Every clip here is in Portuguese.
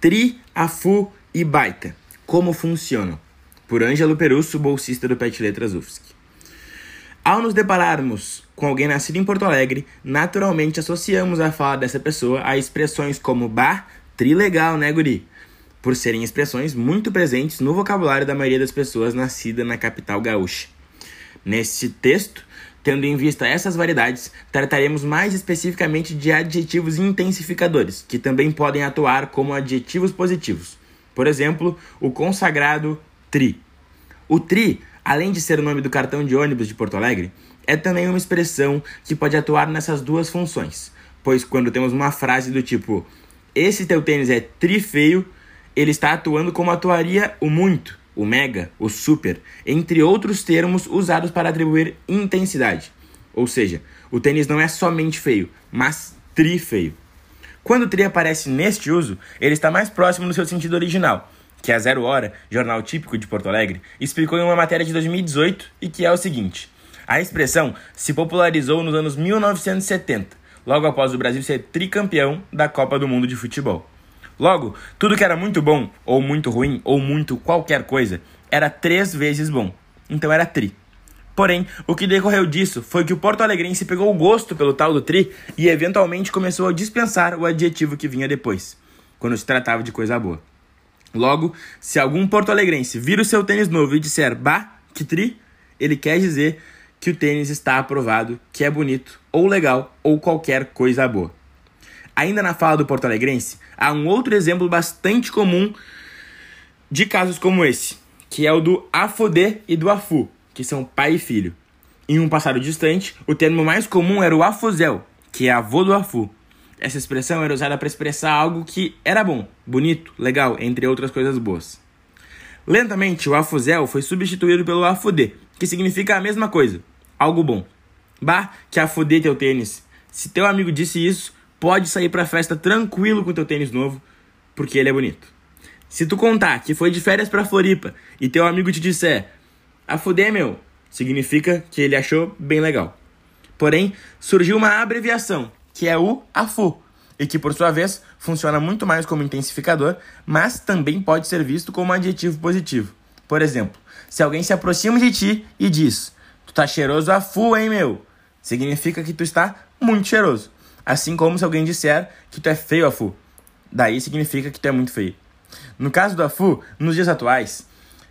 Tri, afu e baita. Como funcionam? Por Ângelo Perusso, bolsista do Pet Letras UFSC. Ao nos depararmos com alguém nascido em Porto Alegre, naturalmente associamos a fala dessa pessoa a expressões como bah, tri legal, né, guri? Por serem expressões muito presentes no vocabulário da maioria das pessoas nascidas na capital gaúcha. Neste texto, tendo em vista essas variedades, trataremos mais especificamente de adjetivos intensificadores, que também podem atuar como adjetivos positivos. Por exemplo, o consagrado tri. O tri, além de ser o nome do cartão de ônibus de Porto Alegre, é também uma expressão que pode atuar nessas duas funções, pois quando temos uma frase do tipo esse teu tênis é tri feio, ele está atuando como atuaria o muito, o mega, o super, entre outros termos usados para atribuir intensidade. Ou seja, o tênis não é somente feio, mas tri feio. Quando o tri aparece neste uso, ele está mais próximo do seu sentido original, que a Zero Hora, jornal típico de Porto Alegre, explicou em uma matéria de 2018 e que é o seguinte: a expressão se popularizou nos anos 1970, logo após o Brasil ser tricampeão da Copa do Mundo de Futebol. Logo, tudo que era muito bom, ou muito ruim, ou muito qualquer coisa, era três vezes bom. Então era tri. Porém, o que decorreu disso foi que o Porto Alegrense pegou o gosto pelo tal do tri e eventualmente começou a dispensar o adjetivo que vinha depois, quando se tratava de coisa boa. Logo, se algum porto-alegrense vir o seu tênis novo e disser bah, que tri, ele quer dizer que o tênis está aprovado, que é bonito, ou legal, ou qualquer coisa boa. Ainda na fala do porto-alegrense, há um outro exemplo bastante comum de casos como esse, que é o do afodê e do afu, que são pai e filho. Em um passado distante, o termo mais comum era o afuzel, que é avô do afu. Essa expressão era usada para expressar algo que era bom, bonito, legal, entre outras coisas boas. Lentamente, o afuzel foi substituído pelo afudê, que significa a mesma coisa, algo bom. Bah, que afudê teu tênis. Se teu amigo disse isso, pode sair pra festa tranquilo com teu tênis novo, porque ele é bonito. Se tu contar que foi de férias pra Floripa e teu amigo te disser, afudê meu, significa que ele achou bem legal. Porém, surgiu uma abreviação que é o AFU, e que por sua vez funciona muito mais como intensificador, mas também pode ser visto como adjetivo positivo. Por exemplo, se alguém se aproxima de ti e diz: "Tu tá cheiroso a fu, hein, meu?", significa que tu está muito cheiroso. Assim como se alguém disser que tu é feio a fu, daí significa que tu é muito feio. No caso do afu, nos dias atuais,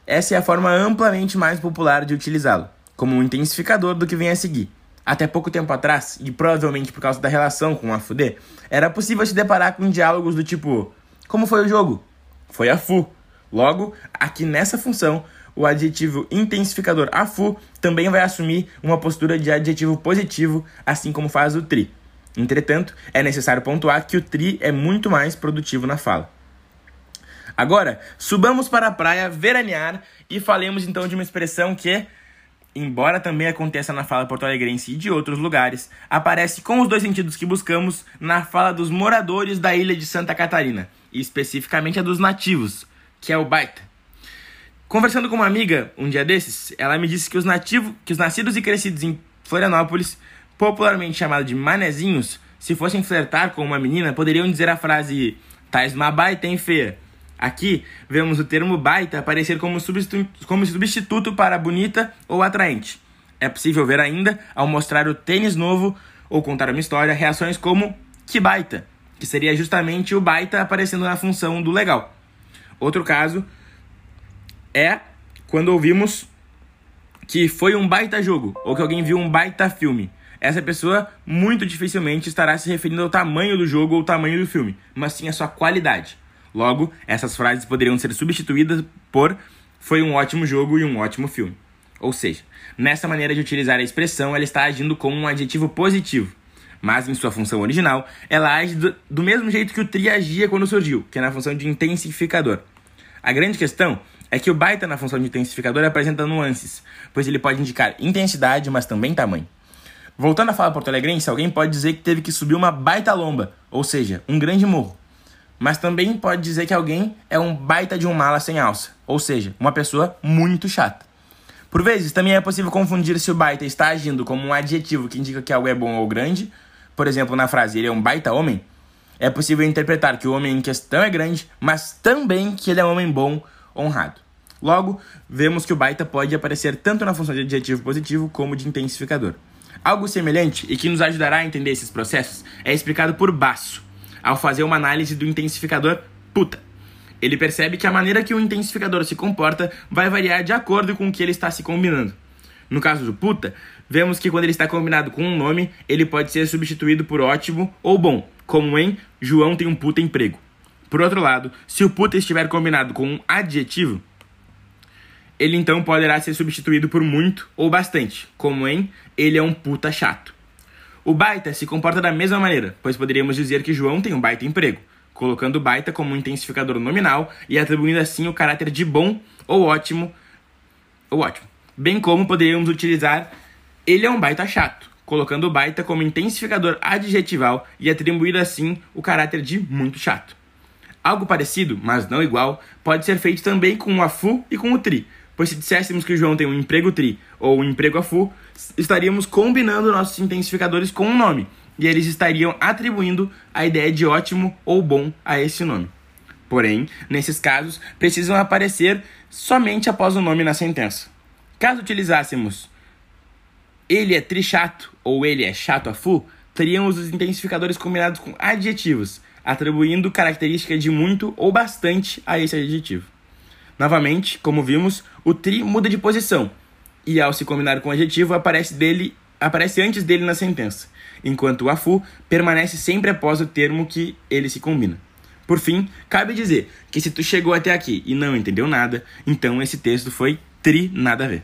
essa é a forma amplamente mais popular de utilizá-lo, como um intensificador do que vem a seguir. Até pouco tempo atrás, e provavelmente por causa da relação com a FUD, era possível se deparar com diálogos do tipo: Como foi o jogo? Foi a FU. Logo, aqui nessa função, o adjetivo intensificador AFU também vai assumir uma postura de adjetivo positivo, assim como faz o TRI. Entretanto, é necessário pontuar que o TRI é muito mais produtivo na fala. Agora, subamos para a praia veranear e falemos então de uma expressão que embora também aconteça na fala porto-alegrense e de outros lugares, aparece com os dois sentidos que buscamos na fala dos moradores da ilha de Santa Catarina, e especificamente a dos nativos, que é o baita. Conversando com uma amiga um dia desses, ela me disse que os nativos, que os nascidos e crescidos em Florianópolis, popularmente chamados de manezinhos, se fossem flertar com uma menina, poderiam dizer a frase "tais uma baita hein feia", Aqui vemos o termo baita aparecer como substituto, como substituto para bonita ou atraente. É possível ver ainda, ao mostrar o tênis novo ou contar uma história, reações como que baita, que seria justamente o baita aparecendo na função do legal. Outro caso é quando ouvimos que foi um baita jogo ou que alguém viu um baita filme. Essa pessoa muito dificilmente estará se referindo ao tamanho do jogo ou tamanho do filme, mas sim à sua qualidade. Logo, essas frases poderiam ser substituídas por foi um ótimo jogo e um ótimo filme. Ou seja, nessa maneira de utilizar a expressão, ela está agindo como um adjetivo positivo. Mas em sua função original, ela age do, do mesmo jeito que o tri agia quando surgiu, que é na função de intensificador. A grande questão é que o baita na função de intensificador apresenta nuances, pois ele pode indicar intensidade, mas também tamanho. Voltando à fala porto-alegrense, alguém pode dizer que teve que subir uma baita lomba, ou seja, um grande morro. Mas também pode dizer que alguém é um baita de um mala sem alça, ou seja, uma pessoa muito chata. Por vezes, também é possível confundir se o baita está agindo como um adjetivo que indica que algo é bom ou grande, por exemplo, na frase ele é um baita homem, é possível interpretar que o homem em questão é grande, mas também que ele é um homem bom, honrado. Logo, vemos que o baita pode aparecer tanto na função de adjetivo positivo como de intensificador. Algo semelhante e que nos ajudará a entender esses processos é explicado por Basso, ao fazer uma análise do intensificador puta. Ele percebe que a maneira que o intensificador se comporta vai variar de acordo com o que ele está se combinando. No caso do puta, vemos que quando ele está combinado com um nome, ele pode ser substituído por ótimo ou bom, como em João tem um puta emprego. Por outro lado, se o puta estiver combinado com um adjetivo, ele então poderá ser substituído por muito ou bastante, como em ele é um puta chato. O baita se comporta da mesma maneira, pois poderíamos dizer que João tem um baita emprego, colocando o baita como um intensificador nominal e atribuindo assim o caráter de bom ou ótimo ou ótimo. Bem como poderíamos utilizar ele é um baita chato, colocando o baita como intensificador adjetival e atribuir assim o caráter de muito chato. Algo parecido, mas não igual, pode ser feito também com o afu e com o tri, pois se disséssemos que João tem um emprego tri ou um emprego afu, estaríamos combinando nossos intensificadores com um nome, e eles estariam atribuindo a ideia de ótimo ou bom a esse nome. Porém, nesses casos, precisam aparecer somente após o nome na sentença. Caso utilizássemos ele é trichato ou ele é chato a fu, teríamos os intensificadores combinados com adjetivos, atribuindo característica de muito ou bastante a esse adjetivo. Novamente, como vimos, o tri muda de posição e ao se combinar com o adjetivo aparece dele aparece antes dele na sentença, enquanto o afu permanece sempre após o termo que ele se combina. Por fim, cabe dizer que se tu chegou até aqui e não entendeu nada, então esse texto foi tri nada a ver.